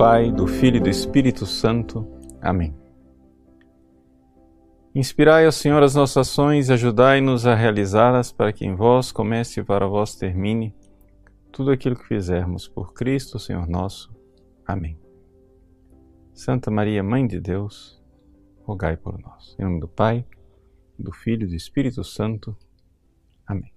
Pai, do Filho e do Espírito Santo. Amém. Inspirai, ó Senhor, as nossas ações e ajudai-nos a realizá-las para que em vós comece e para vós termine tudo aquilo que fizermos por Cristo, Senhor nosso. Amém. Santa Maria, Mãe de Deus, rogai por nós. Em nome do Pai, do Filho e do Espírito Santo. Amém.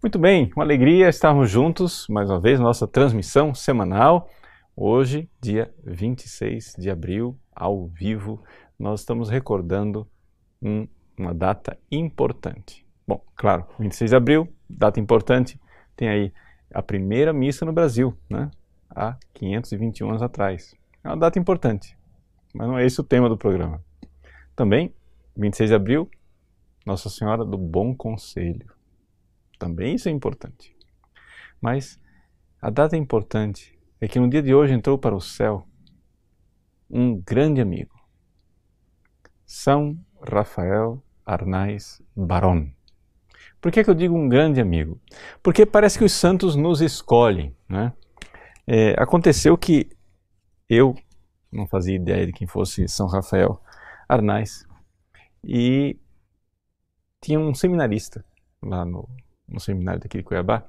Muito bem, uma alegria estarmos juntos mais uma vez, nossa transmissão semanal. Hoje, dia 26 de abril, ao vivo, nós estamos recordando um, uma data importante. Bom, claro, 26 de abril, data importante, tem aí a primeira missa no Brasil, né? há 521 anos atrás. É uma data importante, mas não é esse o tema do programa. Também, 26 de abril, Nossa Senhora do Bom Conselho. Também isso é importante. Mas a data importante é que no dia de hoje entrou para o céu um grande amigo, São Rafael Arnaiz Baron. Por que, é que eu digo um grande amigo? Porque parece que os santos nos escolhem. Né? É, aconteceu que eu não fazia ideia de quem fosse São Rafael Arnaiz e tinha um seminarista lá no, no seminário daqui de Cuiabá,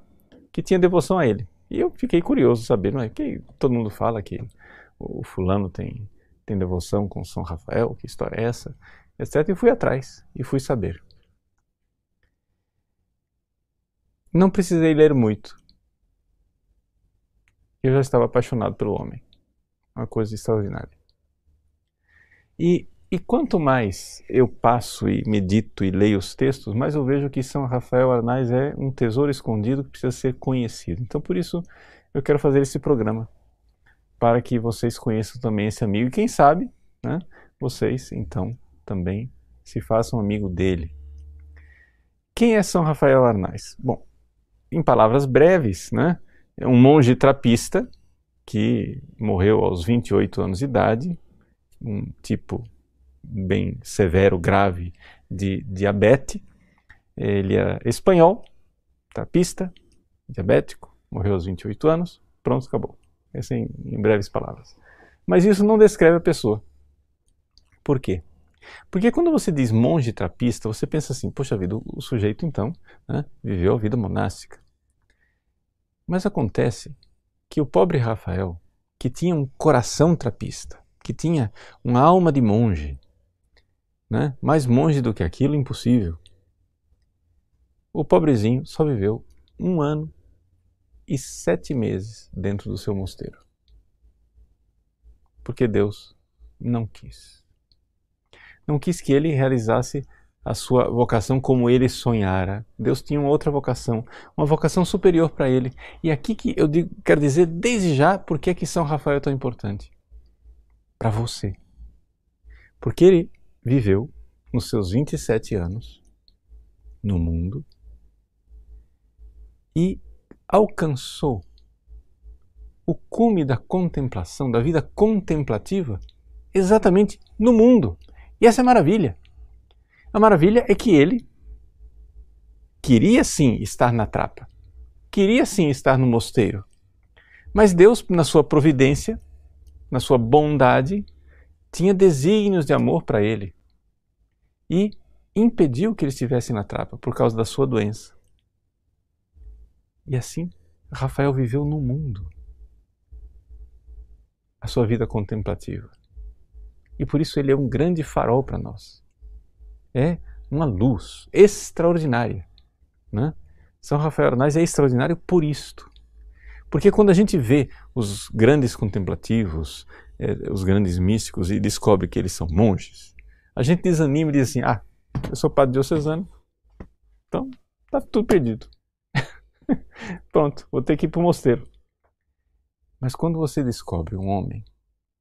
que tinha devoção a ele. E eu fiquei curioso saber, não é? Que todo mundo fala que o fulano tem, tem devoção com São Rafael, que história é essa, etc. E fui atrás e fui saber. Não precisei ler muito. Eu já estava apaixonado pelo homem. Uma coisa extraordinária. E e quanto mais eu passo e medito e leio os textos, mais eu vejo que São Rafael Arnaiz é um tesouro escondido que precisa ser conhecido. Então, por isso, eu quero fazer esse programa, para que vocês conheçam também esse amigo. E quem sabe, né, vocês, então, também se façam amigo dele. Quem é São Rafael Arnaiz? Bom, em palavras breves, né, é um monge trapista que morreu aos 28 anos de idade, um tipo bem severo, grave de diabetes. Ele é espanhol, tapista, diabético, morreu aos 28 anos, pronto, acabou. Esse é em, em breves palavras. Mas isso não descreve a pessoa. Por quê? Porque quando você diz monge trapista, você pensa assim, poxa vida, o sujeito então né, viveu a vida monástica. Mas acontece que o pobre Rafael, que tinha um coração trapista, que tinha uma alma de monge, né? mais monge do que aquilo, impossível. O pobrezinho só viveu um ano e sete meses dentro do seu mosteiro. Porque Deus não quis. Não quis que ele realizasse a sua vocação como ele sonhara. Deus tinha uma outra vocação, uma vocação superior para ele. E aqui que eu digo, quero dizer desde já por que São Rafael é tão importante. Para você. Porque ele viveu nos seus 27 anos no mundo e alcançou o cume da contemplação, da vida contemplativa, exatamente no mundo. E essa é a maravilha. A maravilha é que ele queria sim estar na trapa, queria sim estar no mosteiro, mas Deus, na sua providência, na sua bondade, tinha desígnios de amor para ele e impediu que ele estivesse na trapa por causa da sua doença. E assim, Rafael viveu no mundo a sua vida contemplativa. E por isso ele é um grande farol para nós. É uma luz extraordinária. Né? São Rafael Arnaz é extraordinário por isto. Porque quando a gente vê os grandes contemplativos, é, os grandes místicos e descobre que eles são monges, a gente desanima e diz assim: ah, eu sou padre diocesano, então tá tudo perdido. Pronto, vou ter que ir para o mosteiro. Mas quando você descobre um homem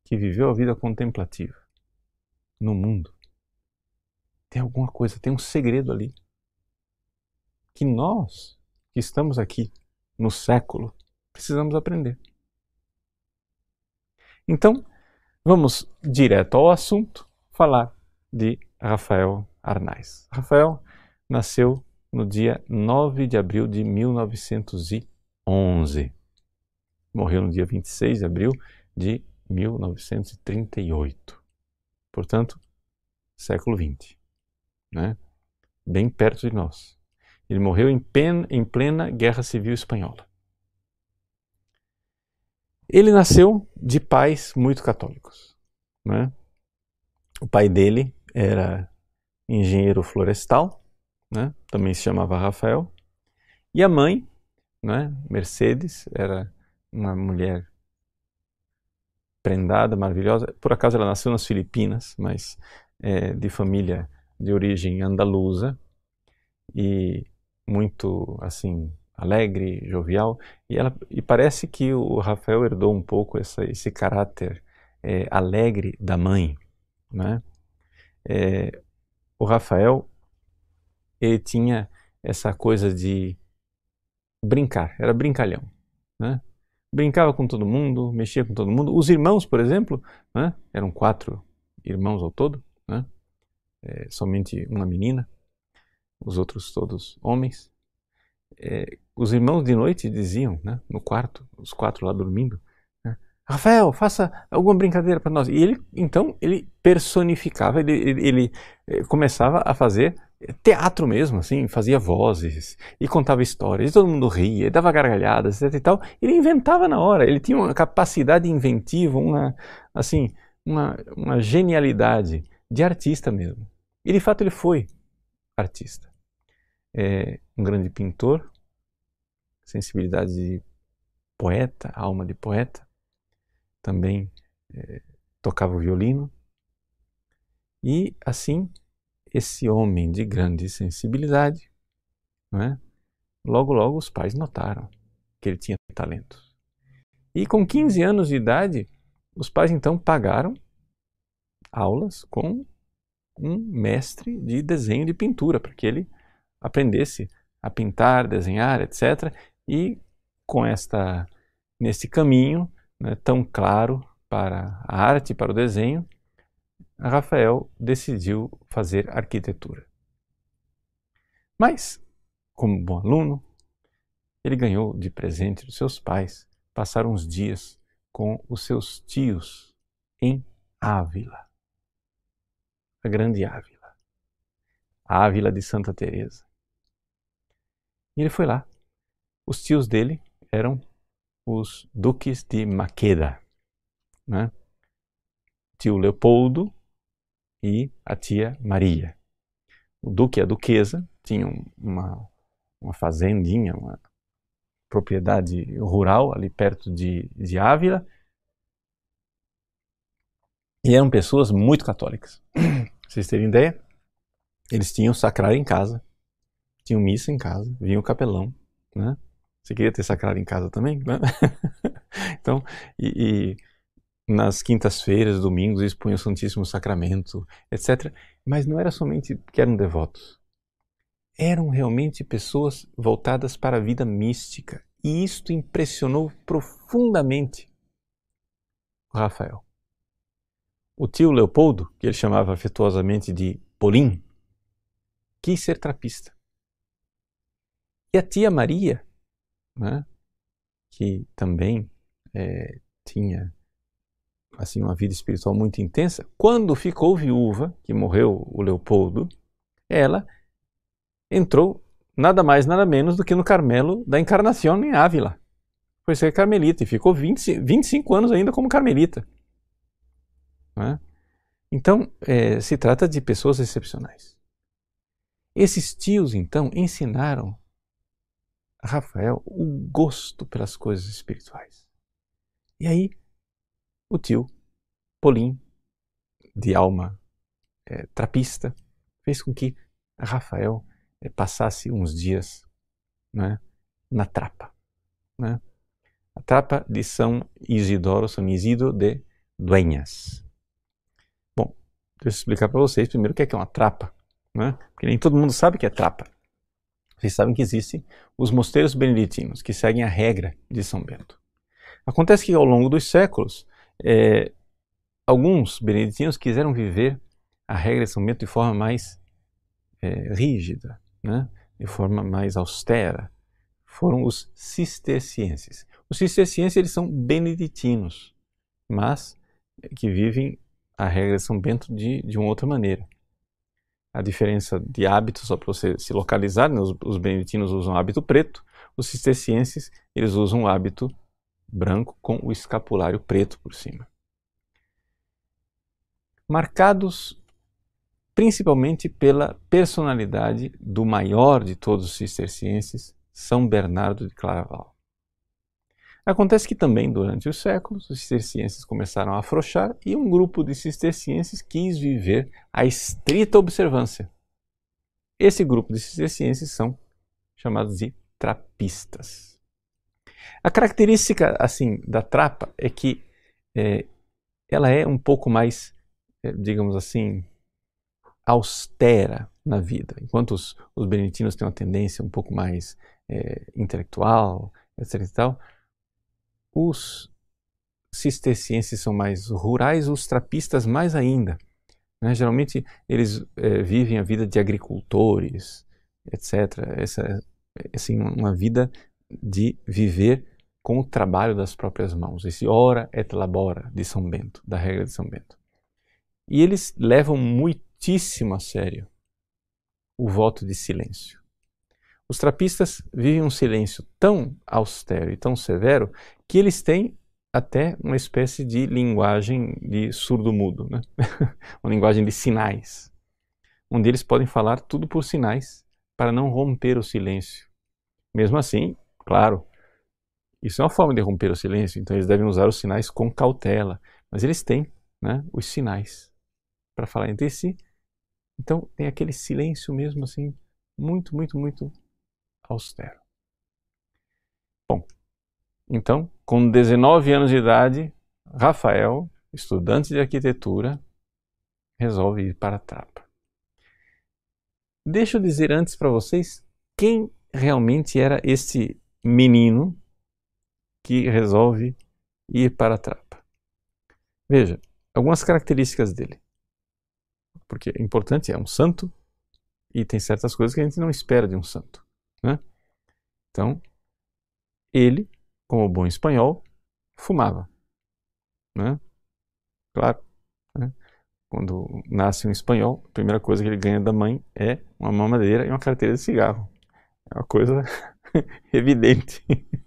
que viveu a vida contemplativa no mundo, tem alguma coisa, tem um segredo ali. Que nós, que estamos aqui no século, precisamos aprender. Então, vamos direto ao assunto, falar de Rafael Arnaiz. Rafael nasceu no dia 9 de abril de 1911. morreu no dia 26 de abril de 1938. Portanto, século XX, né? bem perto de nós. Ele morreu em, pen, em plena Guerra Civil Espanhola. Ele nasceu de pais muito católicos. Né? O pai dele era engenheiro florestal, né? também se chamava Rafael, e a mãe, né? Mercedes, era uma mulher prendada, maravilhosa. Por acaso ela nasceu nas Filipinas, mas é, de família de origem andaluza e muito assim alegre, jovial. E, ela, e parece que o Rafael herdou um pouco essa, esse caráter é, alegre da mãe, né? É, o Rafael ele tinha essa coisa de brincar, era brincalhão, né? Brincava com todo mundo, mexia com todo mundo. Os irmãos, por exemplo, né? eram quatro irmãos ao todo, né? É, somente uma menina, os outros todos homens. É, os irmãos de noite diziam, né? no quarto, os quatro lá dormindo? Rafael, faça alguma brincadeira para nós. E ele, então, ele personificava, ele, ele, ele eh, começava a fazer teatro mesmo, assim, fazia vozes e contava histórias, e todo mundo ria, dava gargalhadas, etc e tal. Ele inventava na hora, ele tinha uma capacidade inventiva, uma, assim, uma, uma genialidade de artista mesmo. E de fato ele foi artista. É um grande pintor, sensibilidade de poeta, alma de poeta, também é, tocava o violino. E assim esse homem de grande sensibilidade, é? logo logo os pais notaram que ele tinha talentos. E com 15 anos de idade, os pais então pagaram aulas com um mestre de desenho de pintura, para que ele aprendesse a pintar, desenhar, etc. E com esta nesse caminho né, tão claro para a arte, para o desenho, Rafael decidiu fazer arquitetura. Mas, como bom aluno, ele ganhou de presente dos seus pais passar uns dias com os seus tios em Ávila, a grande Ávila, a Ávila de Santa Teresa. E ele foi lá. Os tios dele eram os duques de Maqueda, né? Tio Leopoldo e a tia Maria. O duque e a duquesa tinham uma, uma fazendinha, uma propriedade rural ali perto de, de Ávila. E eram pessoas muito católicas. Vocês terem ideia, eles tinham sacrário em casa, tinham missa em casa, vinha o capelão, né? Você queria ter sacrário em casa também, né? então, e, e nas quintas-feiras, domingos, expunham o Santíssimo Sacramento, etc. Mas não era somente que eram devotos. Eram realmente pessoas voltadas para a vida mística. E isto impressionou profundamente o Rafael. O tio Leopoldo, que ele chamava afetuosamente de Polim, quis ser trapista. E a tia Maria, né, que também é, tinha assim uma vida espiritual muito intensa, quando ficou viúva, que morreu o Leopoldo, ela entrou nada mais, nada menos do que no Carmelo da Encarnação em Ávila. Foi ser carmelita e ficou 20, 25 anos ainda como carmelita. É? Então, é, se trata de pessoas excepcionais. Esses tios, então, ensinaram Rafael o gosto pelas coisas espirituais. E aí, o tio Polim, de alma é, trapista, fez com que Rafael é, passasse uns dias né, na trapa. Né? A trapa de São Isidoro, São Isidro de Dueñas. Bom, deixa eu explicar para vocês primeiro o que é, que é uma trapa, né? porque nem todo mundo sabe o que é trapa. Vocês sabem que existem os mosteiros beneditinos, que seguem a regra de São Bento. Acontece que ao longo dos séculos, é, alguns beneditinos quiseram viver a regra de São Bento de forma mais é, rígida, né? de forma mais austera, foram os cistercienses. Os cistercienses eles são beneditinos, mas que vivem a regra de São Bento de, de uma outra maneira. A diferença de hábitos, só para você se localizar, né? os, os beneditinos usam hábito preto, os cistercienses eles usam o hábito branco com o escapulário preto por cima. Marcados principalmente pela personalidade do maior de todos os cistercienses, São Bernardo de Claraval. Acontece que também durante os séculos os cistercienses começaram a afrouxar e um grupo de cistercienses quis viver a estrita observância. Esse grupo de cistercienses são chamados de trapistas. A característica assim da trapa é que é, ela é um pouco mais, é, digamos assim, austera na vida. Enquanto os, os beneditinos têm uma tendência um pouco mais é, intelectual, etc. E tal, os cistercienses são mais rurais, os trapistas mais ainda. Né? Geralmente eles é, vivem a vida de agricultores, etc. Essa é assim, uma vida de viver com o trabalho das próprias mãos. Esse ora et labora de São Bento, da regra de São Bento. E eles levam muitíssimo a sério o voto de silêncio. Os trapistas vivem um silêncio tão austero e tão severo que eles têm até uma espécie de linguagem de surdo-mudo, né? uma linguagem de sinais, onde eles podem falar tudo por sinais para não romper o silêncio. Mesmo assim, claro, isso é uma forma de romper o silêncio, então eles devem usar os sinais com cautela, mas eles têm né, os sinais para falar entre si. Então tem aquele silêncio mesmo assim, muito, muito, muito austero. Bom, então, com 19 anos de idade, Rafael, estudante de arquitetura, resolve ir para a Trapa. Deixa eu dizer antes para vocês quem realmente era esse menino que resolve ir para a Trapa. Veja, algumas características dele. Porque é importante, é um santo e tem certas coisas que a gente não espera de um santo. Né? Então, ele, como bom espanhol, fumava. Né? Claro. Né? Quando nasce um espanhol, a primeira coisa que ele ganha da mãe é uma mamadeira e uma carteira de cigarro. É uma coisa evidente.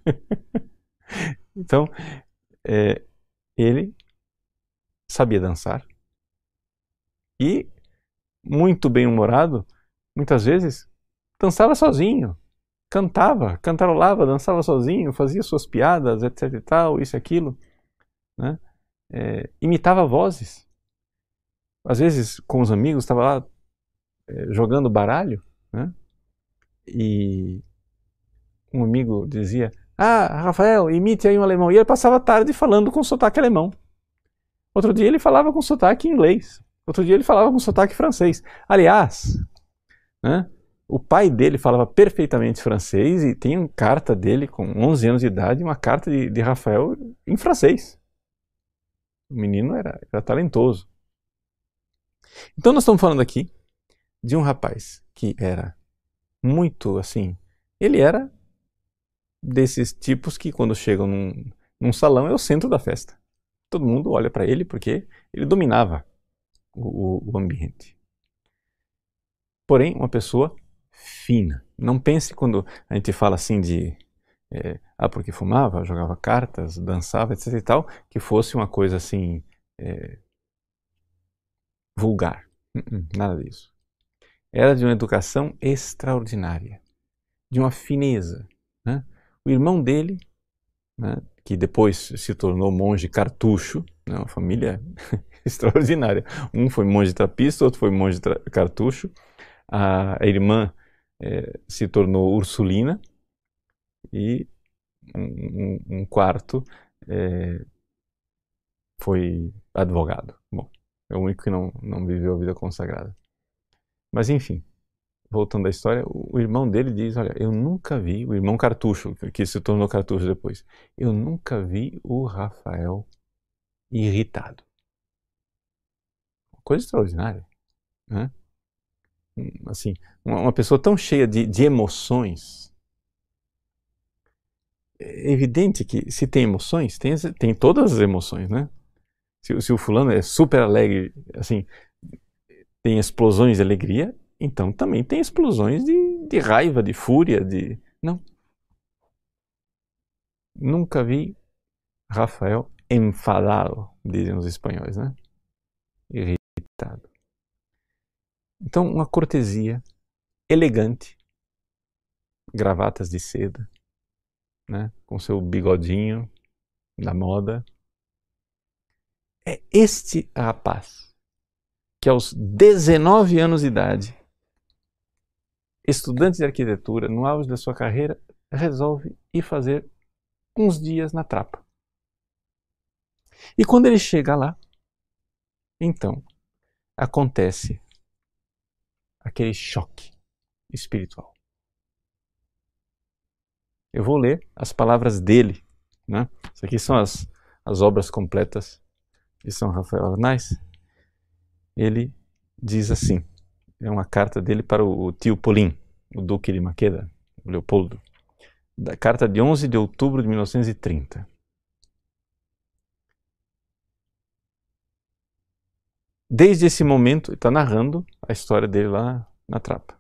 então, é, ele sabia dançar e, muito bem-humorado, muitas vezes dançava sozinho cantava, cantarolava, dançava sozinho, fazia suas piadas, etc e tal, isso e aquilo, né? É, imitava vozes. Às vezes, com os amigos, estava lá é, jogando baralho, né? E um amigo dizia, ah, Rafael, imite aí um alemão. E ele passava a tarde falando com sotaque alemão. Outro dia ele falava com sotaque inglês. Outro dia ele falava com sotaque francês. Aliás, né? O pai dele falava perfeitamente francês e tem uma carta dele com 11 anos de idade, uma carta de, de Rafael em francês. O menino era, era talentoso. Então nós estamos falando aqui de um rapaz que era muito assim. Ele era desses tipos que quando chegam num, num salão é o centro da festa. Todo mundo olha para ele porque ele dominava o, o ambiente. Porém, uma pessoa fina. Não pense quando a gente fala assim de é, ah, porque fumava, jogava cartas, dançava, etc e tal, que fosse uma coisa assim é, vulgar. Uh -uh, nada disso. Era de uma educação extraordinária, de uma fineza. Né? O irmão dele, né, que depois se tornou monge cartucho, né, uma família extraordinária. Um foi monge trapista, outro foi monge cartucho. A irmã é, se tornou Ursulina e um, um quarto é, foi advogado. Bom, é o único que não, não viveu a vida consagrada. Mas enfim, voltando à história, o, irmão dele diz: Olha, eu nunca vi, o irmão Cartucho, que se tornou Cartucho depois, eu nunca vi o Rafael irritado. Coisa extraordinária. Né? Assim, uma, pessoa tão cheia de, de emoções é evidente que se tem emoções, tem, tem todas as emoções, né? Se, se o fulano é super alegre, assim, tem explosões de alegria, então também tem explosões de, de raiva, de fúria, de. Não. Nunca vi Rafael enfadado, dizem os espanhóis, né? Irritado. Então, uma cortesia elegante, gravatas de seda, né? com seu bigodinho da moda. É este rapaz que aos 19 anos de idade, estudante de arquitetura, no auge da sua carreira, resolve ir fazer uns dias na trapa. E quando ele chega lá, então acontece aquele choque espiritual. Eu vou ler as palavras dele. Né? Isso aqui são as, as obras completas de São Rafael Arnais. Ele diz assim: é uma carta dele para o tio Polim, o Duque de Maqueda, o Leopoldo. Da carta de 11 de outubro de 1930. Desde esse momento, está narrando a história dele lá na trapa.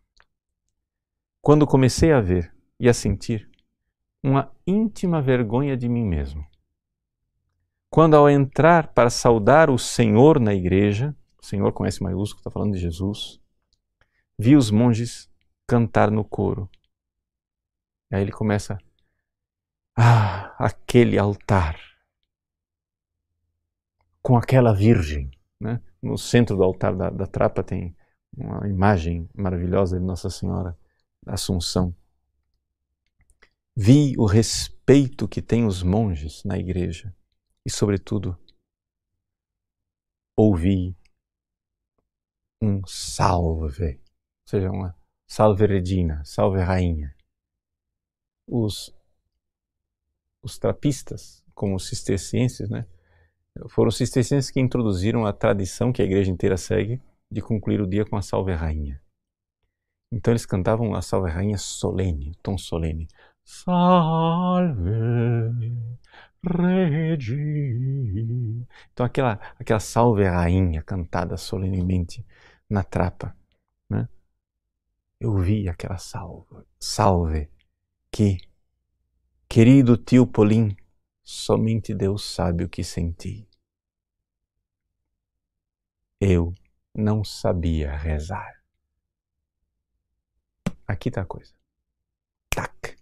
Quando comecei a ver e a sentir uma íntima vergonha de mim mesmo. Quando ao entrar para saudar o Senhor na igreja, o Senhor com S maiúsculo, está falando de Jesus, vi os monges cantar no coro. E aí ele começa, ah, aquele altar, com aquela virgem, né? No centro do altar da, da trapa tem uma imagem maravilhosa de Nossa Senhora Assunção. Vi o respeito que têm os monges na igreja e, sobretudo, ouvi um salve, ou seja, uma salve Regina, salve Rainha. Os, os trapistas, como os cistercienses, né, foram os cistercienses que introduziram a tradição que a igreja inteira segue de concluir o dia com a Salve Rainha. Então eles cantavam a Salve Rainha solene, tom solene. Salve Regi. Então aquela, aquela Salve Rainha cantada solenemente na trapa. Né? Eu vi aquela salve, salve que, querido tio Polim, somente Deus sabe o que senti eu não sabia rezar. Aqui está a coisa. Tac.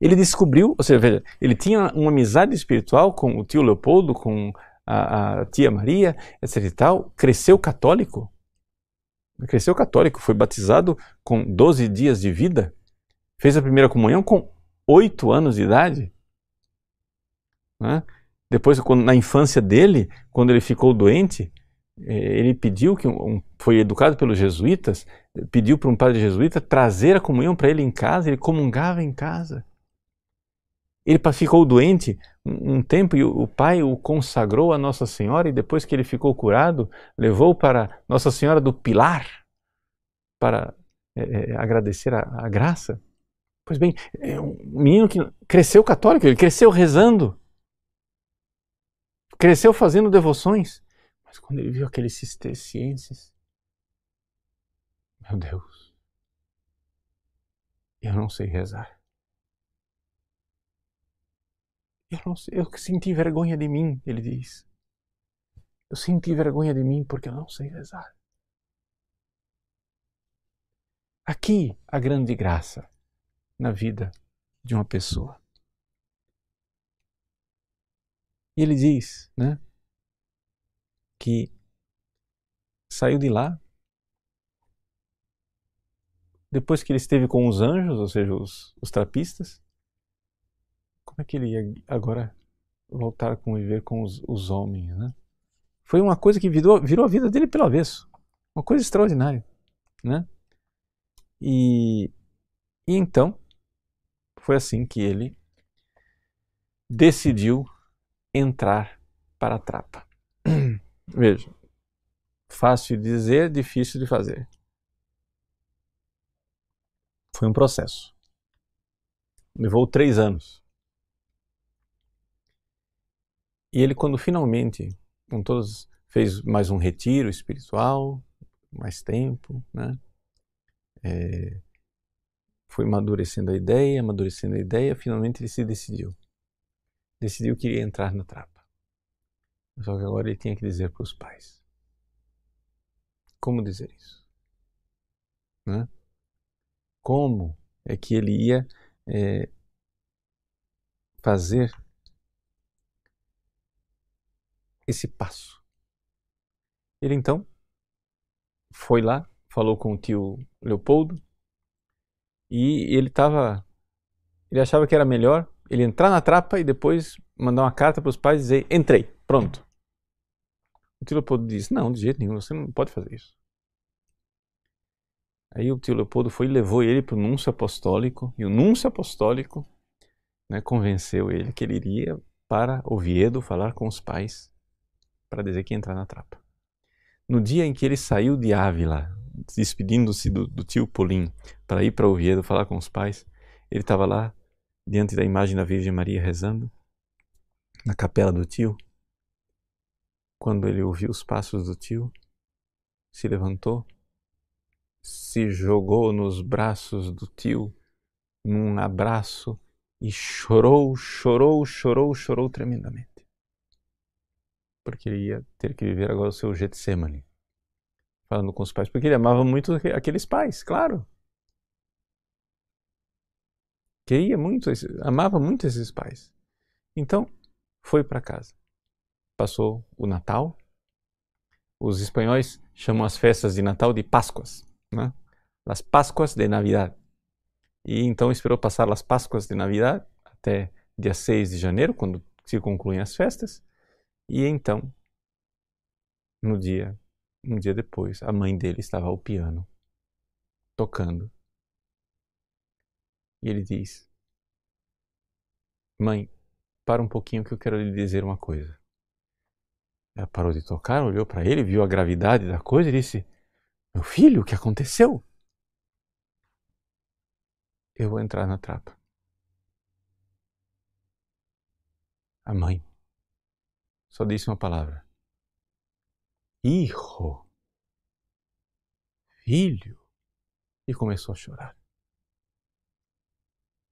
Ele descobriu, ou seja, ele tinha uma amizade espiritual com o tio Leopoldo, com a, a tia Maria, etc e tal, cresceu católico. Cresceu católico, foi batizado com 12 dias de vida, fez a primeira comunhão com 8 anos de idade. Né? Depois, quando, na infância dele, quando ele ficou doente, é, ele pediu que um, foi educado pelos jesuítas, pediu para um padre jesuíta trazer a comunhão para ele em casa, ele comungava em casa. Ele ficou doente um, um tempo e o, o pai o consagrou a Nossa Senhora e depois que ele ficou curado, levou para Nossa Senhora do Pilar para é, é, agradecer a, a, graça. Pois bem, é um menino que cresceu católico, ele cresceu rezando, cresceu fazendo devoções. Mas quando ele viu aqueles cistercienses, meu Deus, eu não sei rezar. Eu, não sei, eu senti vergonha de mim, ele diz. Eu senti vergonha de mim porque eu não sei rezar. Aqui a grande graça na vida de uma pessoa. E ele diz, né? que saiu de lá. Depois que ele esteve com os anjos, ou seja, os, os trapistas, como é que ele ia agora voltar a conviver com os, os homens, né? Foi uma coisa que virou, virou a vida dele pelo avesso. Uma coisa extraordinária, né? E, e então, foi assim que ele decidiu entrar para a trapa. Veja, fácil de dizer, difícil de fazer. Foi um processo. Levou três anos. E ele, quando finalmente, com todos, fez mais um retiro espiritual, mais tempo, né? É, foi amadurecendo a ideia, amadurecendo a ideia, finalmente ele se decidiu. Decidiu que iria entrar na trapa. Só que agora ele tinha que dizer para os pais. Como dizer isso? Né? Como é que ele ia é, fazer esse passo? Ele então foi lá, falou com o tio Leopoldo e ele estava. Ele achava que era melhor ele entrar na trapa e depois mandar uma carta para os pais e dizer: entrei, pronto. O tio disse: não, de jeito nenhum, você não pode fazer isso. Aí o tio Leopoldo foi e levou ele para o núncio apostólico, e o núncio apostólico né, convenceu ele que ele iria para Oviedo falar com os pais para dizer que ia entrar na trapa. No dia em que ele saiu de Ávila, despedindo-se do, do, tio Polim para ir para Oviedo falar com os pais, ele estava lá diante da imagem da Virgem Maria rezando na capela do tio. Quando ele ouviu os passos do tio, se levantou se jogou nos braços do tio, num abraço, e chorou, chorou, chorou, chorou tremendamente. Porque ele ia ter que viver agora o seu Getsemane, falando com os pais, porque ele amava muito aqueles pais, claro. Queria muito, amava muito esses pais. Então, foi para casa. Passou o Natal. Os espanhóis chamam as festas de Natal de Páscoas né? Las Páscoas de Navidad. E então esperou passar as Páscoas de Navidad até dia 6 de janeiro, quando se concluem as festas. E então, no dia, um dia depois, a mãe dele estava ao piano, tocando. E ele diz: Mãe, para um pouquinho que eu quero lhe dizer uma coisa. Ela parou de tocar, olhou para ele, viu a gravidade da coisa e disse: meu filho, o que aconteceu? Eu vou entrar na trapa. A mãe só disse uma palavra: Hijo, filho, e começou a chorar.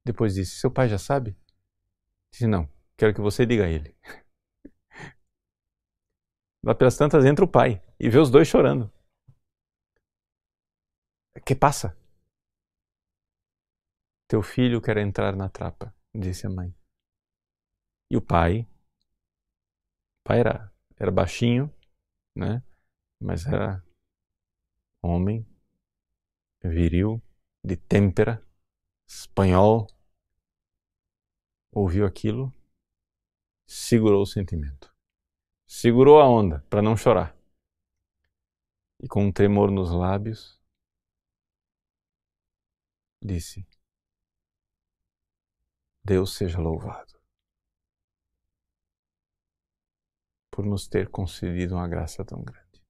Depois disse: Seu pai já sabe? Disse: Não, quero que você diga a ele. Lá pelas tantas entra o pai e vê os dois chorando. Que passa? Teu filho quer entrar na trapa, disse a mãe. E o pai, o pai era, era baixinho, né? Mas era homem, viril, de têmpera, espanhol. Ouviu aquilo, segurou o sentimento. Segurou a onda para não chorar. E com um tremor nos lábios, disse: Deus seja louvado por nos ter concedido uma graça tão grande.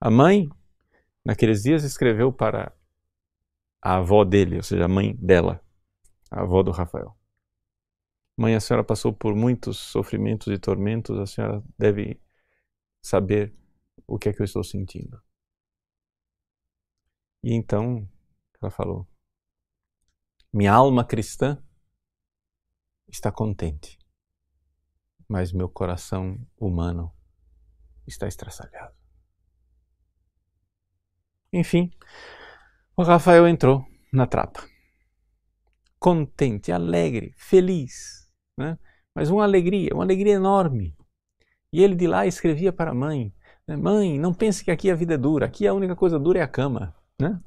A mãe, naqueles dias, escreveu para a avó dele, ou seja, a mãe dela, a avó do Rafael. Mãe, a senhora passou por muitos sofrimentos e tormentos, a senhora deve saber o que é que eu estou sentindo. E então ela falou: Minha alma cristã está contente, mas meu coração humano está estraçalhado. Enfim, o Rafael entrou na trapa. Contente, alegre, feliz, né? mas uma alegria, uma alegria enorme. E ele de lá escrevia para a mãe: né? Mãe, não pense que aqui a vida é dura, aqui a única coisa dura é a cama. Né?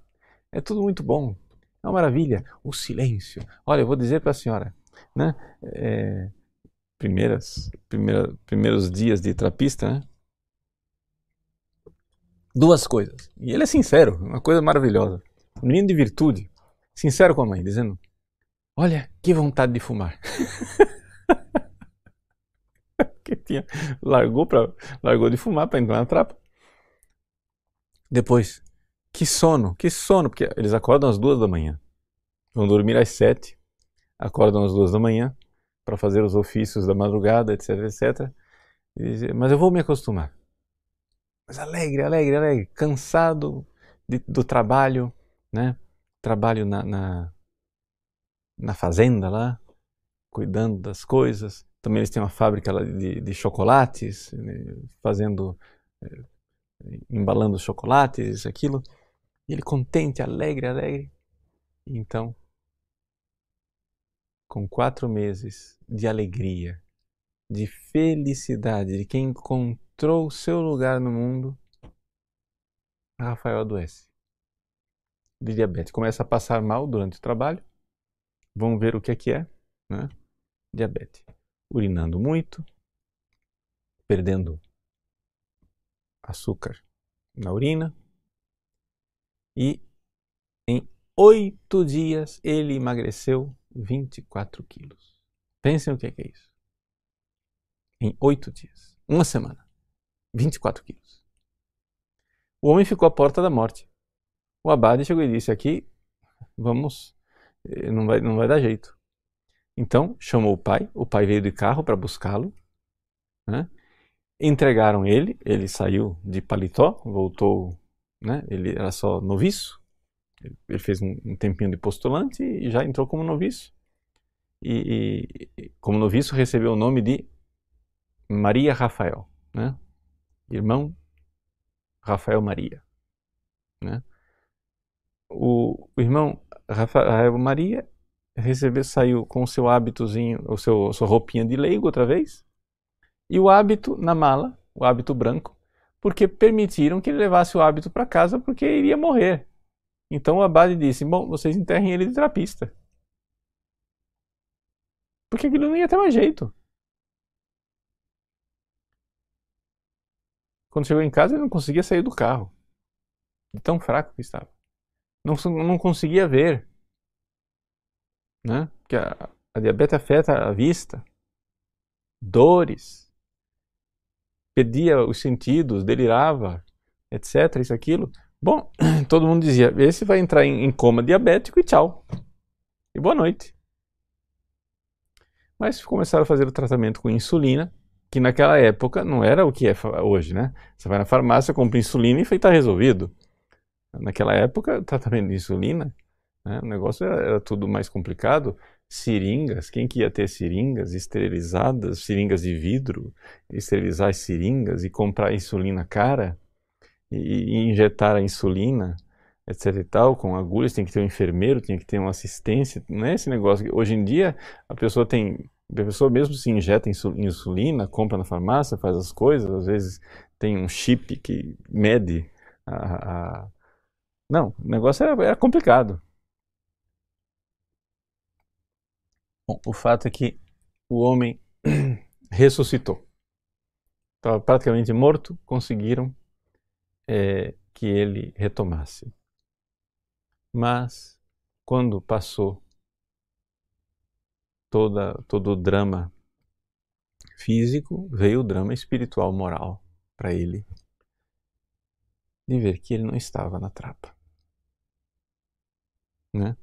É tudo muito bom. É uma maravilha. O silêncio. Olha, eu vou dizer para a senhora, né? É, primeiras, primeira, primeiros dias de trapista, né? Duas coisas. E ele é sincero, uma coisa maravilhosa. Um menino de virtude. Sincero com a mãe, dizendo: Olha, que vontade de fumar. que tinha, largou, pra, largou de fumar para entrar na trapa. Depois, que sono, que sono, porque eles acordam às duas da manhã. Vão dormir às sete, acordam às duas da manhã para fazer os ofícios da madrugada, etc, etc. Mas eu vou me acostumar. Mas alegre, alegre, alegre, cansado de, do trabalho, né? Trabalho na, na, na, fazenda lá, cuidando das coisas. Também eles têm uma fábrica de, de chocolates, né? fazendo, eh, embalando chocolates, aquilo. E ele contente, alegre, alegre. Então, com quatro meses de alegria, de felicidade, de quem encontrou o seu lugar no mundo, Rafael adoece de diabetes. Começa a passar mal durante o trabalho. Vamos ver o que é que é, né? Diabetes. Urinando muito, perdendo açúcar na urina, e em oito dias ele emagreceu 24 quilos. Pensem o que é, que é isso. Em oito dias, uma semana, 24 quilos. O homem ficou à porta da morte. O abade chegou e disse: Aqui, vamos, eh, não vai, não vai dar jeito. Então chamou o pai, o pai veio de carro para buscá-lo. Né? Entregaram ele, ele saiu de paletó, voltou né? Ele era só noviço. Ele fez um, tempinho de postulante e já entrou como noviço. E, e como noviço recebeu o nome de Maria Rafael, né? Irmão Rafael Maria, né? O, o irmão Rafael Maria recebeu, saiu com o seu hábitozinho, o seu sua roupinha de leigo outra vez, e o hábito na mala, o hábito branco, porque permitiram que ele levasse o hábito para casa porque iria morrer. Então o abade disse: Bom, vocês enterrem ele de trapista. Porque aquilo não ia ter mais jeito. Quando chegou em casa, ele não conseguia sair do carro. De tão fraco que estava. Não, não conseguia ver. Né? Porque a, a diabetes afeta a vista, dores, perdia os sentidos, delirava, etc, isso, aquilo. Bom, todo mundo dizia, esse vai entrar em, em coma diabético e tchau. E boa noite. Mas começaram a fazer o tratamento com insulina, que naquela época não era o que é hoje, né? Você vai na farmácia, compra insulina e está resolvido. Naquela época, tratamento de insulina, né, o negócio era, era tudo mais complicado seringas, quem que ia ter seringas esterilizadas, seringas de vidro, esterilizar as seringas e comprar insulina cara e, e injetar a insulina, etc e tal, com agulhas, tem que ter um enfermeiro, tem que ter uma assistência, não é esse negócio. Hoje em dia a pessoa tem, a pessoa mesmo se injeta insulina, compra na farmácia, faz as coisas, às vezes tem um chip que mede a, a... não, o negócio é, é complicado. Bom, o fato é que o homem ressuscitou. Estava praticamente morto, conseguiram é, que ele retomasse. Mas, quando passou toda, todo o drama físico, veio o drama espiritual moral para ele de ver que ele não estava na trapa. Né?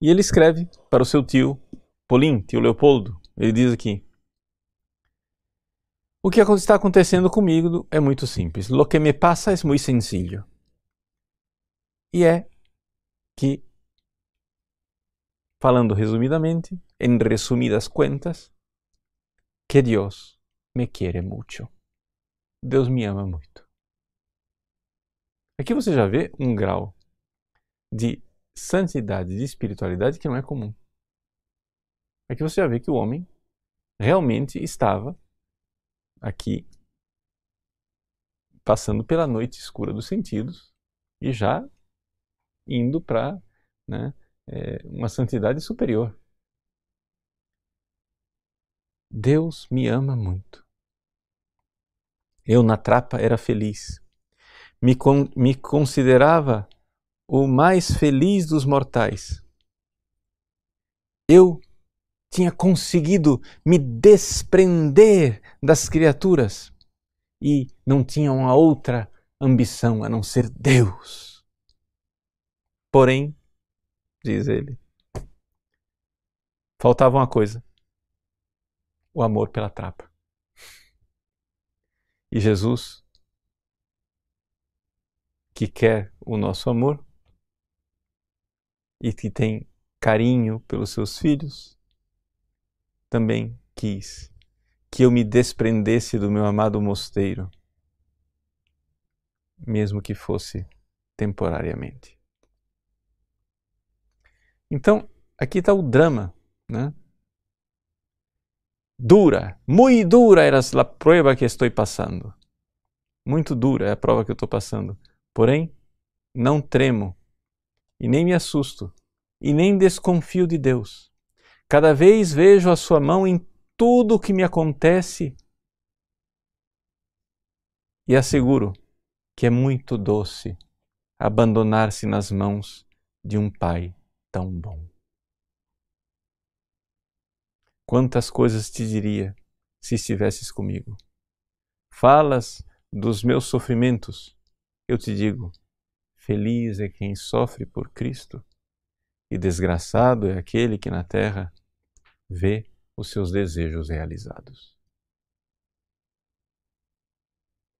E ele escreve para o seu tio Polim, tio Leopoldo. Ele diz aqui: O que está acontecendo comigo é muito simples. Lo que me passa é muito sencillo. E é que, falando resumidamente, em resumidas contas, que Deus me quer muito. Deus me ama muito. Aqui você já vê um grau de santidade, de espiritualidade que não é comum. É que você já vê que o homem realmente estava aqui passando pela noite escura dos sentidos e já indo para né, é, uma santidade superior. Deus me ama muito. Eu na trapa era feliz. Me, con me considerava o mais feliz dos mortais. Eu tinha conseguido me desprender das criaturas e não tinha uma outra ambição a não ser Deus. Porém, diz ele, faltava uma coisa: o amor pela trapa. E Jesus, que quer o nosso amor e que tem carinho pelos seus filhos, também quis que eu me desprendesse do meu amado mosteiro, mesmo que fosse temporariamente. Então, aqui está o drama, né? Dura, muito dura era a prova que estou passando. Muito dura é a prova que eu estou passando. Porém, não tremo e nem me assusto e nem desconfio de Deus. Cada vez vejo a sua mão em tudo o que me acontece e asseguro que é muito doce abandonar-se nas mãos de um Pai tão bom. Quantas coisas te diria se estivesses comigo. Falas dos meus sofrimentos, eu te digo: feliz é quem sofre por Cristo, e desgraçado é aquele que na terra vê os seus desejos realizados.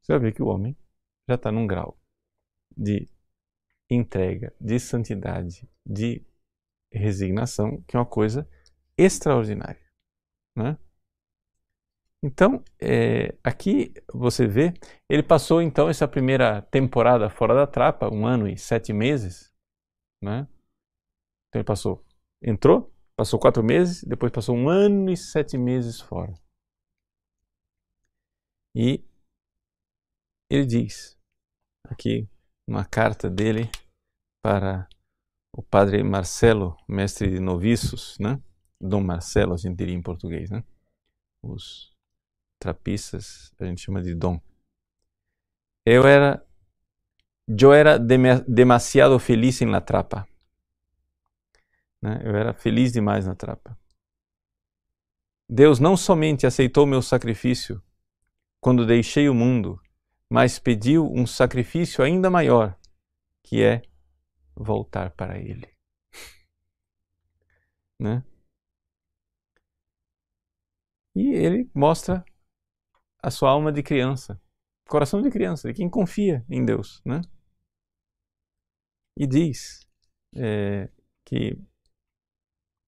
Você vai ver que o homem já está num grau de entrega, de santidade, de resignação, que é uma coisa extraordinária. Né? Então, é, aqui você vê, ele passou então essa primeira temporada fora da trapa, um ano e sete meses. Né? Então ele passou, entrou, passou quatro meses, depois passou um ano e sete meses fora. E ele diz, aqui, uma carta dele para o padre Marcelo, mestre de noviços, né? Dom Marcelo, a gente diria em português, né? Os trapistas a gente chama de Dom. Eu era, eu era demasiado feliz la trapa. Né? Eu era feliz demais na trapa. Deus não somente aceitou meu sacrifício quando deixei o mundo, mas pediu um sacrifício ainda maior, que é voltar para Ele. né? E ele mostra a sua alma de criança, coração de criança, de quem confia em Deus, né? E diz é, que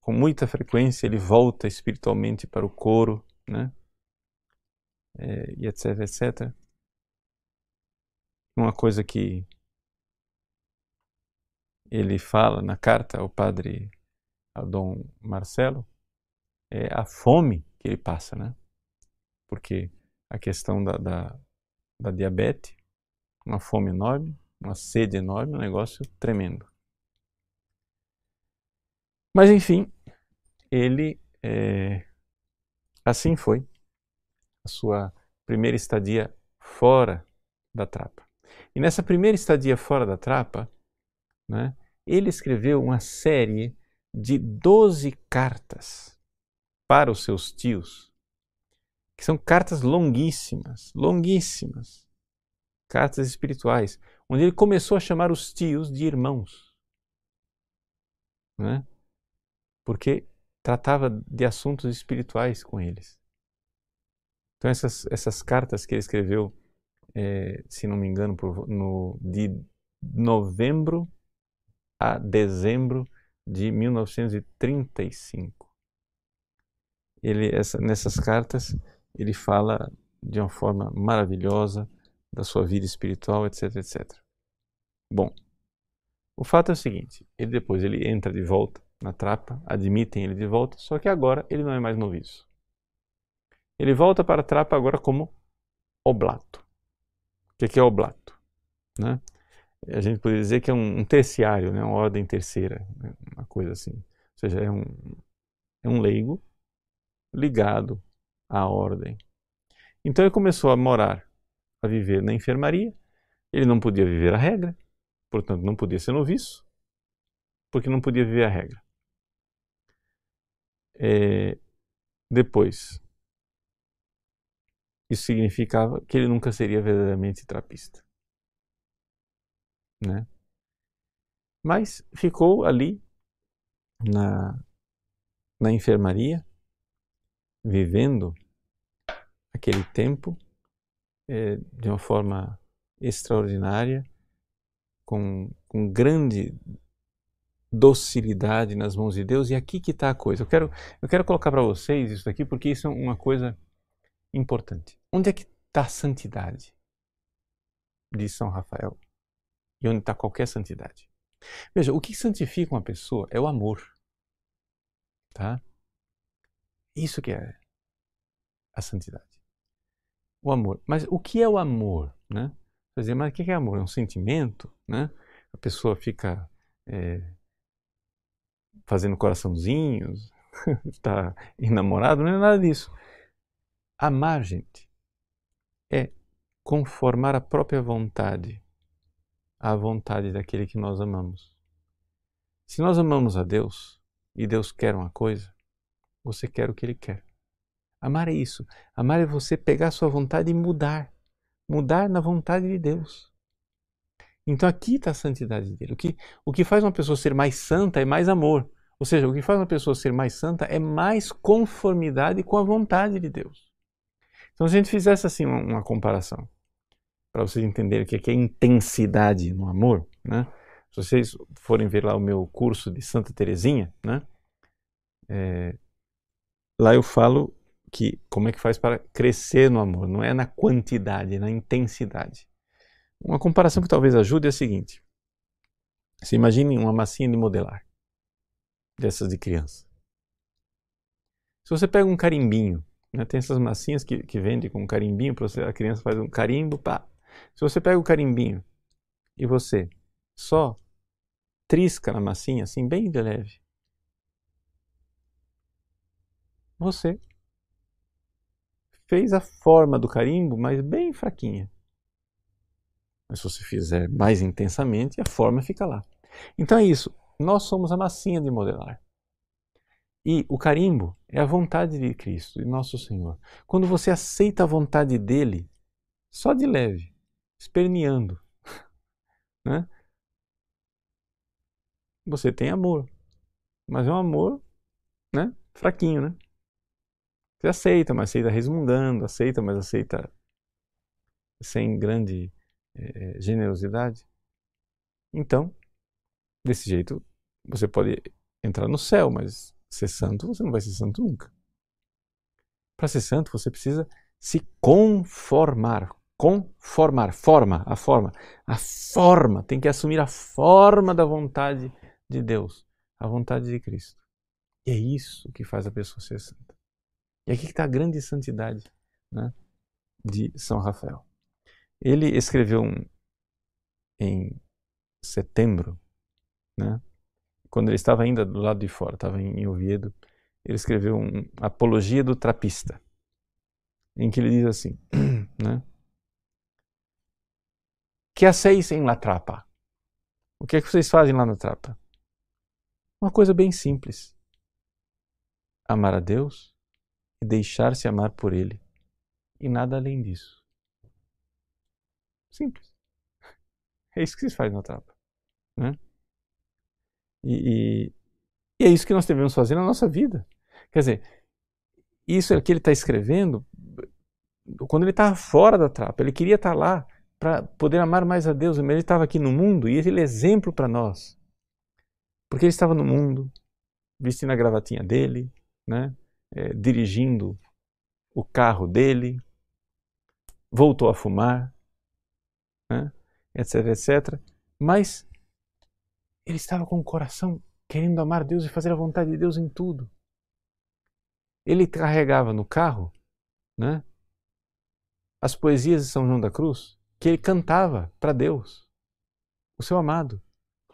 com muita frequência ele volta espiritualmente para o coro, né? É, e etc, etc. Uma coisa que ele fala na carta ao padre ao Dom Marcelo é a fome que ele passa, né? Porque a questão da, da, da diabetes, uma fome enorme, uma sede enorme, um negócio tremendo. Mas enfim, ele é, assim foi a sua primeira estadia fora da trapa. E nessa primeira estadia fora da trapa, né, ele escreveu uma série de 12 cartas para os seus tios, que são cartas longuíssimas, longuíssimas, cartas espirituais, onde ele começou a chamar os tios de irmãos, né? porque tratava de assuntos espirituais com eles. Então essas, essas cartas que ele escreveu, é, se não me engano, por, no, de novembro a dezembro de 1935 ele essa, nessas cartas ele fala de uma forma maravilhosa da sua vida espiritual, etc, etc. Bom, o fato é o seguinte: ele depois ele entra de volta na trapa, admitem ele de volta, só que agora ele não é mais noviço. Ele volta para a trapa agora como oblato. O que é oblato? Né? A gente poderia dizer que é um, terciário, né? uma ordem terceira, né? uma coisa assim. Ou seja, é um, é um leigo ligado à ordem. Então ele começou a morar, a viver na enfermaria. Ele não podia viver a regra, portanto não podia ser noviço, porque não podia viver a regra. É, depois, isso significava que ele nunca seria verdadeiramente trapista. né? Mas ficou ali na, na enfermaria, vivendo aquele tempo é, de uma forma extraordinária, com, com grande docilidade nas mãos de Deus. E aqui que está a coisa. Eu quero, eu quero colocar para vocês isso aqui porque isso é uma coisa importante. Onde é que está a santidade de São Rafael? E onde está qualquer santidade? Veja, o que santifica uma pessoa é o amor. Tá? Isso que é a santidade. O amor. Mas o que é o amor? Né? Dizer, mas o que é amor? É um sentimento? Né? A pessoa fica é, fazendo coraçãozinhos, está enamorado, não é nada disso. Amar, gente, é conformar a própria vontade à vontade daquele que nós amamos. Se nós amamos a Deus e Deus quer uma coisa, você quer o que Ele quer. Amar é isso. Amar é você pegar a sua vontade e mudar. Mudar na vontade de Deus. Então aqui está a santidade dele. O que, o que faz uma pessoa ser mais santa é mais amor. Ou seja, o que faz uma pessoa ser mais santa é mais conformidade com a vontade de Deus. Então, se a gente fizesse assim uma, uma comparação, para vocês entenderem o que é, intensidade no amor, né? Se vocês forem ver lá o meu curso de Santa Teresinha, né? É, lá eu falo que como é que faz para crescer no amor, não é na quantidade, é na intensidade. Uma comparação que talvez ajude é a seguinte: se imagine uma massinha de modelar dessas de criança. Se você pega um carimbinho, né, tem essas massinhas que, que vendem com um carimbinho, para a criança faz um carimbo, pá. Se você pega o carimbinho e você só trisca na massinha, assim, bem de leve, você fez a forma do carimbo, mas bem fraquinha. Mas se você fizer mais intensamente, a forma fica lá. Então é isso. Nós somos a massinha de modelar. E o carimbo é a vontade de Cristo, de nosso Senhor. Quando você aceita a vontade dele, só de leve, esperneando, né? você tem amor. Mas é um amor né? fraquinho, né? Você aceita, mas aceita resmungando, aceita, mas aceita sem grande é, generosidade. Então, Desse jeito, você pode entrar no céu, mas ser santo, você não vai ser santo nunca. Para ser santo, você precisa se conformar. Conformar, forma, a forma. A forma, tem que assumir a forma da vontade de Deus, a vontade de Cristo. E é isso que faz a pessoa ser santa. E aqui está a grande santidade né, de São Rafael. Ele escreveu um, em setembro né? Quando ele estava ainda do lado de fora, estava em Oviedo, ele escreveu um Apologia do Trapista, em que ele diz assim, né? Que hacéis em La Trapa? O que é que vocês fazem lá na Trapa? Uma coisa bem simples. Amar a Deus e deixar-se amar por Ele. E nada além disso. Simples. É isso que vocês fazem na Trapa. Né? E, e, é isso que nós devemos fazer na nossa vida. Quer dizer, isso é que ele está escrevendo quando ele estava fora da trapa. Ele queria estar tá lá para poder amar mais a Deus, mas ele estava aqui no mundo e ele é exemplo para nós. Porque ele estava no mundo, vestindo a gravatinha dele, né? É, dirigindo o carro dele, voltou a fumar, né? etc, etc. Mas ele estava com o coração querendo amar Deus e fazer a vontade de Deus em tudo. Ele carregava no carro né, as poesias de São João da Cruz que ele cantava para Deus, o seu amado.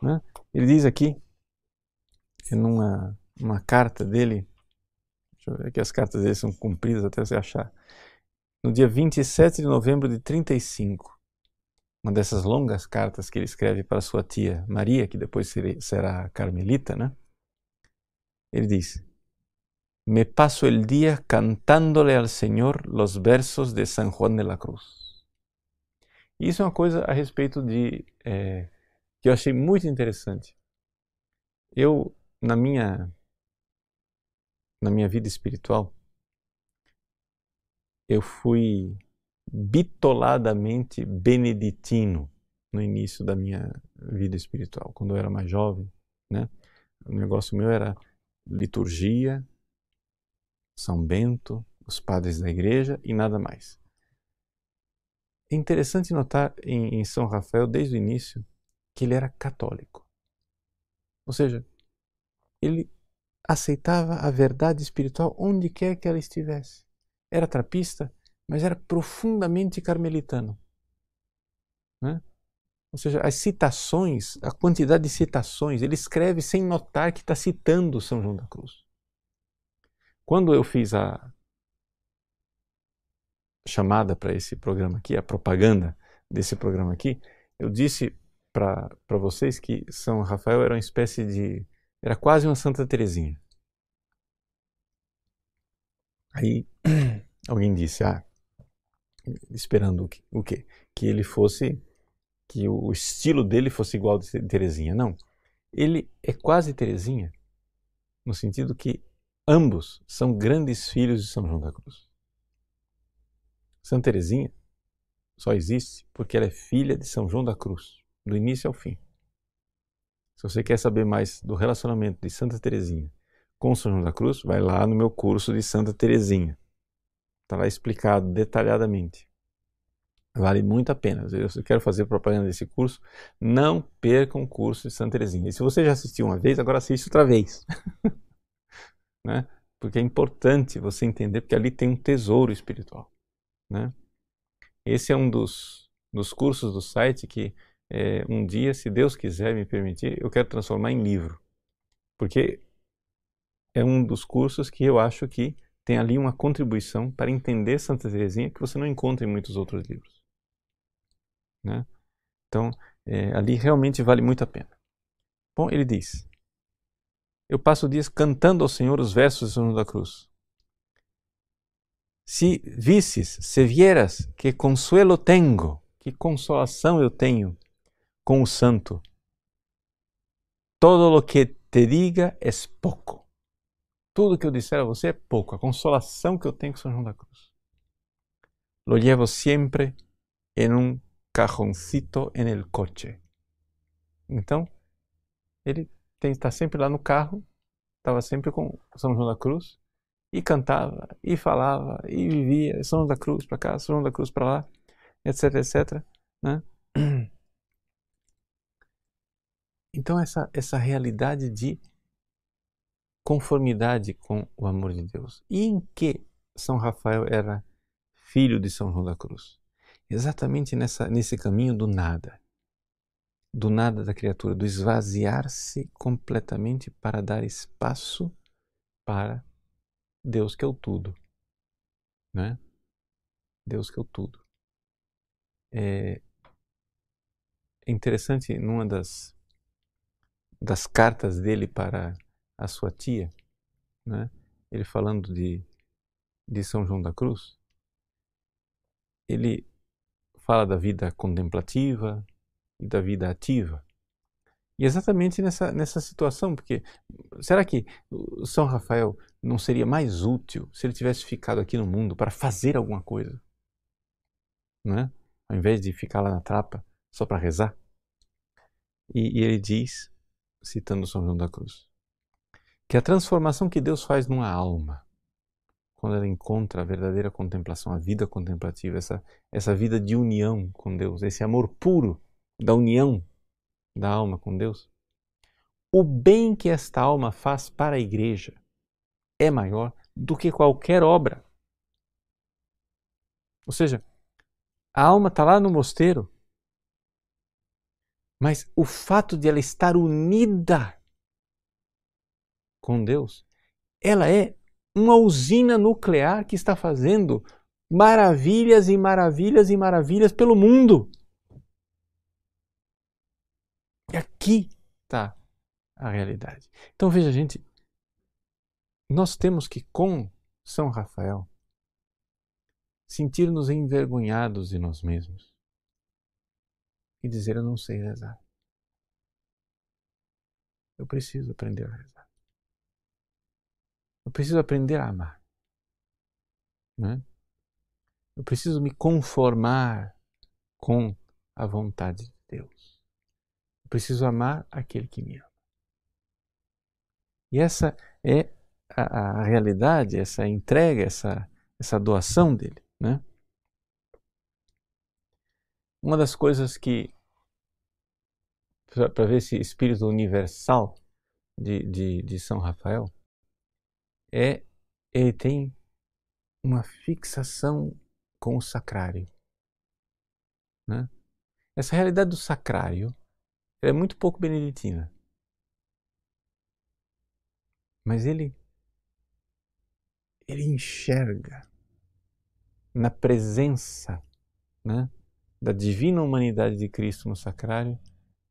Né? Ele diz aqui, numa uma carta dele, deixa eu ver que as cartas dele são cumpridas até você achar, no dia 27 de novembro de 35 uma dessas longas cartas que ele escreve para sua tia Maria, que depois será carmelita, né? Ele diz: Me passo el día cantándole al Señor los versos de San Juan de la Cruz. Isso é uma coisa a respeito de é, que eu achei muito interessante. Eu, na minha, na minha vida espiritual, eu fui bitoladamente beneditino no início da minha vida espiritual, quando eu era mais jovem, né? O negócio meu era liturgia, São Bento, os padres da igreja e nada mais. É interessante notar em, em São Rafael, desde o início, que ele era católico. Ou seja, ele aceitava a verdade espiritual onde quer que ela estivesse. Era trapista, mas era profundamente carmelitano. Né? Ou seja, as citações, a quantidade de citações, ele escreve sem notar que está citando São João da Cruz. Quando eu fiz a chamada para esse programa aqui, a propaganda desse programa aqui, eu disse para vocês que São Rafael era uma espécie de. era quase uma Santa Teresinha. Aí alguém disse, ah, esperando o quê? Que ele fosse, que o estilo dele fosse igual de Terezinha. Não. Ele é quase Terezinha, no sentido que ambos são grandes filhos de São João da Cruz. Santa Terezinha só existe porque ela é filha de São João da Cruz, do início ao fim. Se você quer saber mais do relacionamento de Santa Terezinha com São João da Cruz, vai lá no meu curso de Santa Terezinha. Está lá explicado detalhadamente. Vale muito a pena. Eu quero fazer propaganda desse curso. Não percam o curso de Santa Teresinha. E se você já assistiu uma vez, agora assiste outra vez. né? Porque é importante você entender, porque ali tem um tesouro espiritual. Né? Esse é um dos, dos cursos do site que é, um dia, se Deus quiser me permitir, eu quero transformar em livro. Porque é um dos cursos que eu acho que tem ali uma contribuição para entender Santa Teresinha que você não encontra em muitos outros livros. Né? Então, é, ali realmente vale muito a pena. Bom, ele diz: Eu passo dias cantando ao Senhor os versos São João da Cruz. Se visses, se vieras, que consuelo tenho, que consolação eu tenho com o santo. Todo lo que te diga é pouco tudo que eu disser a você é pouco. A consolação que eu tenho com São João da Cruz. Lo llevo sempre em um cajoncito en el coche. Então, ele está sempre lá no carro, estava sempre com São João da Cruz e cantava, e falava, e vivia São João da Cruz para cá, São João da Cruz para lá, etc, etc. Né? Então, essa, essa realidade de conformidade com o amor de Deus. E em que São Rafael era filho de São João da Cruz? Exatamente nessa, nesse caminho do nada. Do nada da criatura, do esvaziar-se completamente para dar espaço para Deus que é o tudo. Né? Deus que é o tudo. É, interessante, numa das, das cartas dele para a sua tia, né? ele falando de, de São João da Cruz, ele fala da vida contemplativa e da vida ativa. E exatamente nessa, nessa situação, porque será que São Rafael não seria mais útil se ele tivesse ficado aqui no mundo para fazer alguma coisa? Não é? Ao invés de ficar lá na trapa só para rezar? E, e ele diz, citando São João da Cruz, que a transformação que Deus faz numa alma, quando ela encontra a verdadeira contemplação, a vida contemplativa, essa, essa vida de união com Deus, esse amor puro da união da alma com Deus, o bem que esta alma faz para a igreja é maior do que qualquer obra. Ou seja, a alma está lá no mosteiro, mas o fato de ela estar unida com Deus, ela é uma usina nuclear que está fazendo maravilhas e maravilhas e maravilhas pelo mundo. E aqui está a realidade. Então veja, gente, nós temos que, com São Rafael, sentir-nos envergonhados de nós mesmos e dizer: Eu não sei rezar. eu preciso aprender a rezar. Eu preciso aprender a amar. Né? Eu preciso me conformar com a vontade de Deus. Eu preciso amar aquele que me ama. E essa é a, a realidade, essa entrega, essa, essa doação dele. Né? Uma das coisas que, para ver esse espírito universal de, de, de São Rafael, é ele tem uma fixação com o sacrário. Né? Essa realidade do sacrário é muito pouco beneditina. Mas ele ele enxerga na presença né, da divina humanidade de Cristo no sacrário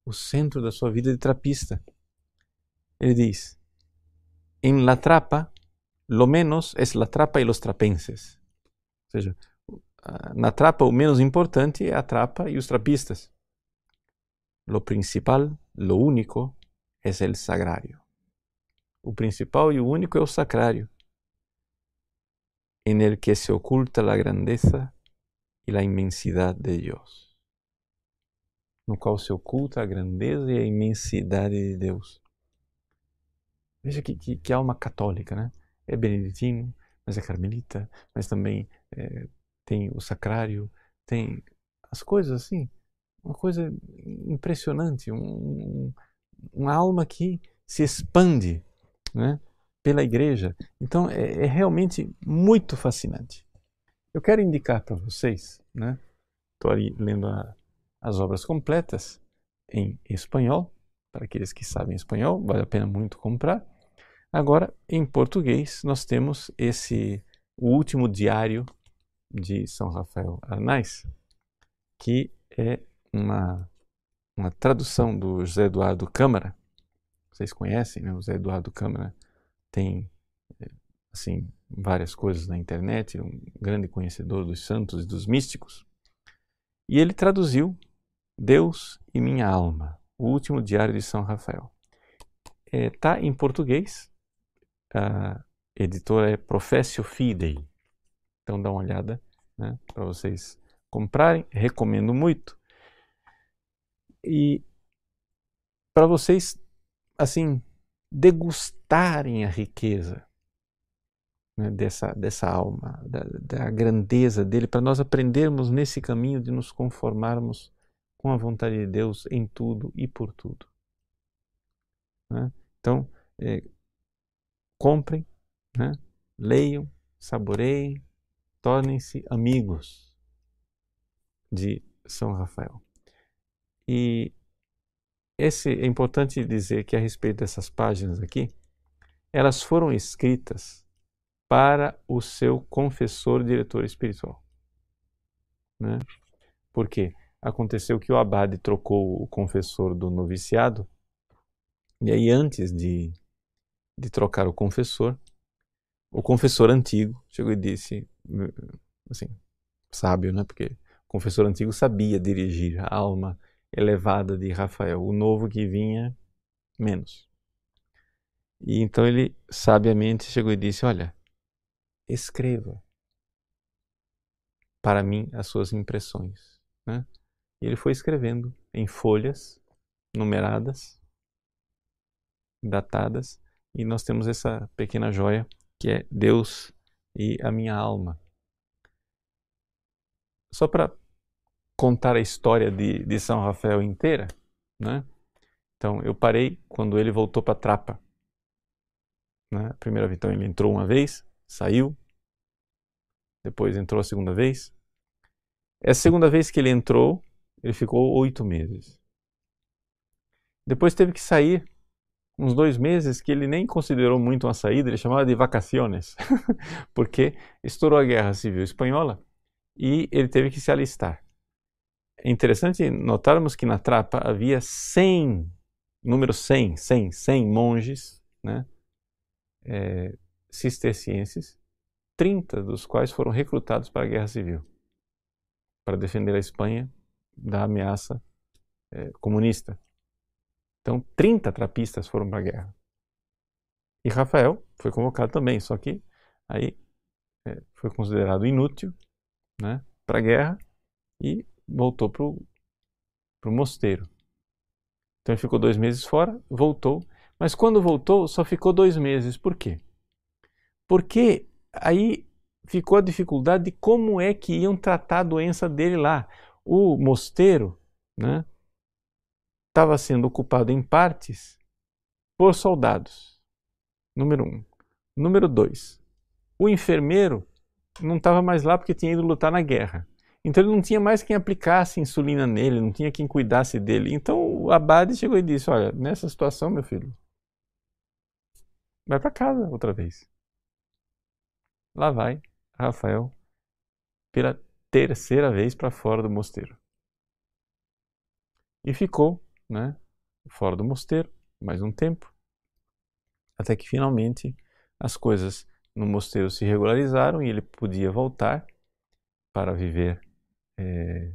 o centro da sua vida de trapista. Ele diz: em la trapa, lo menos es la trapa y los trapenses. Ou seja, na trapa o menos importante é a trapa e os trapistas. Lo principal, lo único, es el sagrario. O principal e o único é o sacrário, en el que se oculta la grandeza e a imensidade de Deus. No qual se oculta a grandeza e a imensidade de Deus. Veja que, que, que alma católica, né? É beneditino, mas é carmelita, mas também é, tem o sacrário, tem as coisas assim. Uma coisa impressionante, um, uma alma que se expande né, pela igreja. Então é, é realmente muito fascinante. Eu quero indicar para vocês, né? Estou ali lendo a, as obras completas em espanhol, para aqueles que sabem espanhol, vale a pena muito comprar. Agora, em português, nós temos esse o último diário de São Rafael Arnais, que é uma, uma tradução do José Eduardo Câmara. Vocês conhecem, né? O José Eduardo Câmara tem assim várias coisas na internet, um grande conhecedor dos santos e dos místicos. E ele traduziu Deus e Minha Alma, o último diário de São Rafael. Está é, tá em português, a editora é Professio Fidei. Então dá uma olhada né, para vocês comprarem, recomendo muito. E para vocês, assim, degustarem a riqueza né, dessa, dessa alma, da, da grandeza dele, para nós aprendermos nesse caminho de nos conformarmos com a vontade de Deus em tudo e por tudo. Né? Então, é, comprem, né? leiam, saboreiem, tornem-se amigos de São Rafael. E esse é importante dizer que a respeito dessas páginas aqui, elas foram escritas para o seu confessor diretor espiritual. Né? Por quê? Aconteceu que o abade trocou o confessor do noviciado, e aí antes de, de trocar o confessor, o confessor antigo chegou e disse, assim, sábio, né? Porque o confessor antigo sabia dirigir a alma elevada de Rafael, o novo que vinha menos. E então ele sabiamente chegou e disse: Olha, escreva para mim as suas impressões. Né? E ele foi escrevendo em folhas numeradas, datadas, e nós temos essa pequena joia que é Deus e a minha alma. Só para contar a história de, de São Rafael inteira, né? Então, eu parei quando ele voltou para Trapa. Né? A primeira vez, então, ele entrou uma vez, saiu, depois entrou a segunda vez. Essa segunda vez que ele entrou, ele ficou oito meses. Depois teve que sair uns dois meses que ele nem considerou muito uma saída, ele chamava de vacaciones, porque estourou a Guerra Civil Espanhola e ele teve que se alistar. É interessante notarmos que na Trapa havia 100, número 100, 100, 100 monges né, é, cistercienses, 30 dos quais foram recrutados para a Guerra Civil, para defender a Espanha da ameaça é, comunista. Então, 30 trapistas foram para a guerra. E Rafael foi convocado também, só que aí é, foi considerado inútil né, para a guerra e voltou para o mosteiro. Então ele ficou dois meses fora, voltou, mas quando voltou só ficou dois meses. Por quê? Porque aí ficou a dificuldade de como é que iam tratar a doença dele lá. O mosteiro né, estava sendo ocupado em partes por soldados. Número um. Número dois. O enfermeiro não estava mais lá porque tinha ido lutar na guerra. Então ele não tinha mais quem aplicasse insulina nele, não tinha quem cuidasse dele. Então o abade chegou e disse: Olha, nessa situação, meu filho, vai para casa outra vez. Lá vai Rafael pela terceira vez para fora do mosteiro. E ficou né, fora do mosteiro mais um tempo, até que finalmente as coisas no mosteiro se regularizaram e ele podia voltar para viver é,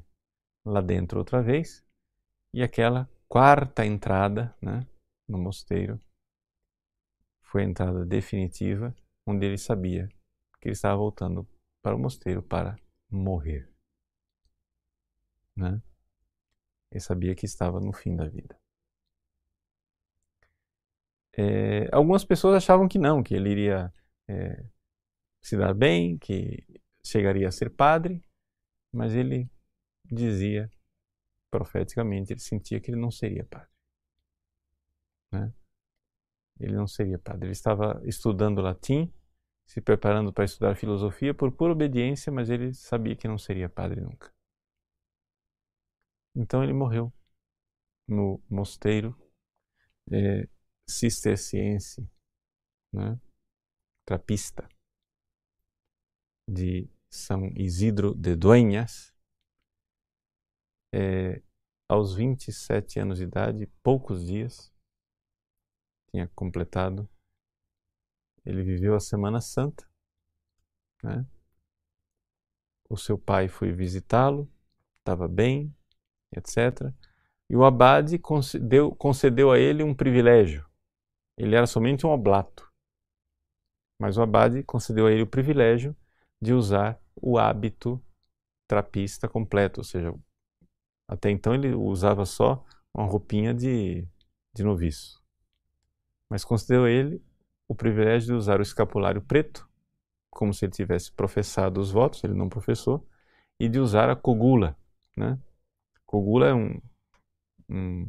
lá dentro outra vez. E aquela quarta entrada né, no mosteiro foi a entrada definitiva, onde ele sabia que ele estava voltando para o mosteiro para morrer. Né? Ele sabia que estava no fim da vida. É, algumas pessoas achavam que não, que ele iria é, se dar bem, que chegaria a ser padre, mas ele dizia profeticamente, ele sentia que ele não seria padre. Né? Ele não seria padre. Ele estava estudando latim, se preparando para estudar filosofia por pura obediência, mas ele sabia que não seria padre nunca. Então ele morreu no mosteiro é, cisterciense, né? trapista, de São Isidro de Dueñas, é, aos 27 anos de idade, poucos dias, tinha completado, ele viveu a Semana Santa, né? O seu pai foi visitá-lo, estava bem, etc. E o abade concedeu, concedeu a ele um privilégio. Ele era somente um oblato. Mas o abade concedeu a ele o privilégio de usar o hábito trapista completo, ou seja, até então ele usava só uma roupinha de, de noviço. Mas concedeu a ele o privilégio de usar o escapulário preto, como se ele tivesse professado os votos, ele não professou, e de usar a cogula. Né? Cogula é um, um,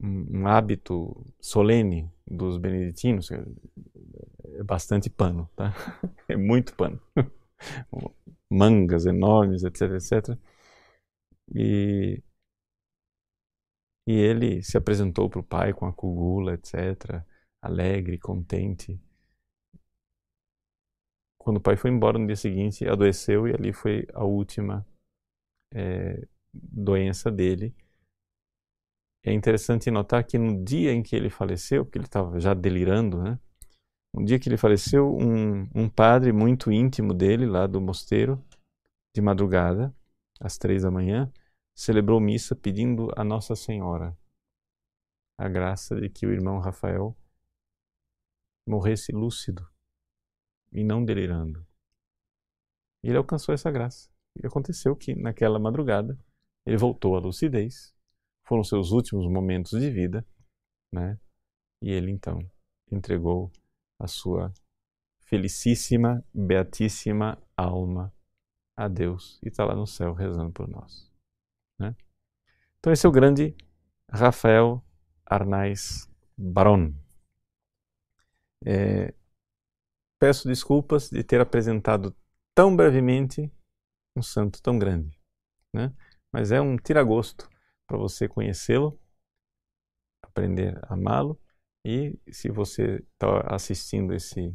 um hábito solene dos beneditinos, é bastante pano, tá? É muito pano. Mangas enormes, etc, etc. E, e ele se apresentou para o pai com a cugula, etc, alegre, contente. Quando o pai foi embora no dia seguinte, adoeceu e ali foi a última é, doença dele. É interessante notar que no dia em que ele faleceu, porque ele estava já delirando, né? Um dia que ele faleceu, um, um padre muito íntimo dele, lá do mosteiro, de madrugada, às três da manhã, celebrou missa pedindo a Nossa Senhora a graça de que o irmão Rafael morresse lúcido e não delirando. E ele alcançou essa graça. E aconteceu que, naquela madrugada, ele voltou à lucidez. Foram seus últimos momentos de vida, né? E ele então entregou a sua felicíssima, beatíssima alma a Deus e está lá no céu rezando por nós. Né? Então, esse é o grande Rafael Arnaiz Baron. É, peço desculpas de ter apresentado tão brevemente um santo tão grande, né? Mas é um tiragosto para você conhecê-lo, aprender a amá-lo e se você está assistindo esse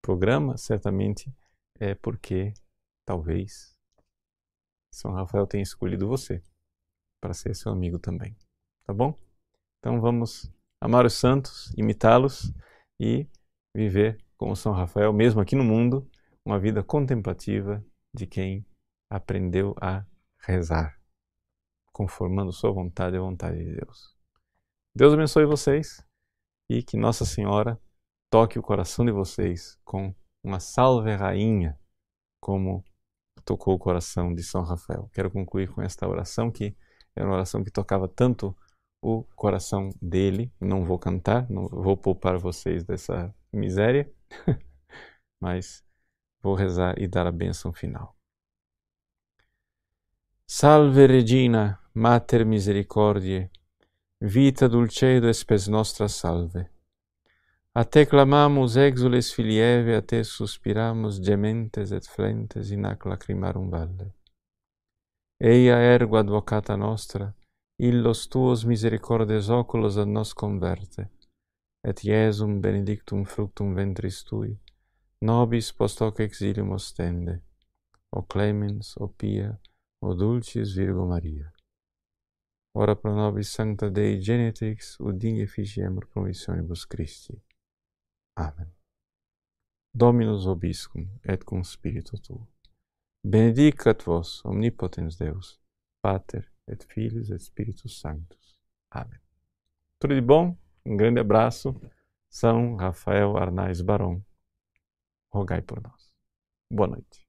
programa, certamente é porque talvez São Rafael tenha escolhido você para ser seu amigo também. Tá bom? Então vamos amar os santos, imitá-los e viver como São Rafael, mesmo aqui no mundo, uma vida contemplativa de quem aprendeu a rezar. conformando sua vontade à vontade de Deus. Deus abençoe vocês e que Nossa Senhora toque o coração de vocês com uma salve rainha, como tocou o coração de São Rafael. Quero concluir com esta oração que é uma oração que tocava tanto o coração dele. Não vou cantar, não vou poupar vocês dessa miséria, mas vou rezar e dar a bênção final. Salve Regina, Mater Misericordiae, vita dulcedo et spes nostra salve. A te clamamus exules filieve, a te suspiramus gementes et flentes in ac lacrimarum valle. Eia ergo advocata nostra, illos tuos misericordes oculos ad nos converte, et Iesum benedictum fructum ventris tui, nobis post hoc exilium ostende, o clemens, o pia, o dulcis Virgo Maria. Ora pro nobis sancta Dei Genetrix, ut inge ficiemur promissionibus Christi. Amen. Dominus obiscum et cum spiritu tuo. Benedicat vos omnipotens Deus, Pater et Filhos et Spiritus Sanctus. Amém. Tudo de bom? Um grande abraço. São Rafael Arnais Barão. Rogai por nós. Boa noite.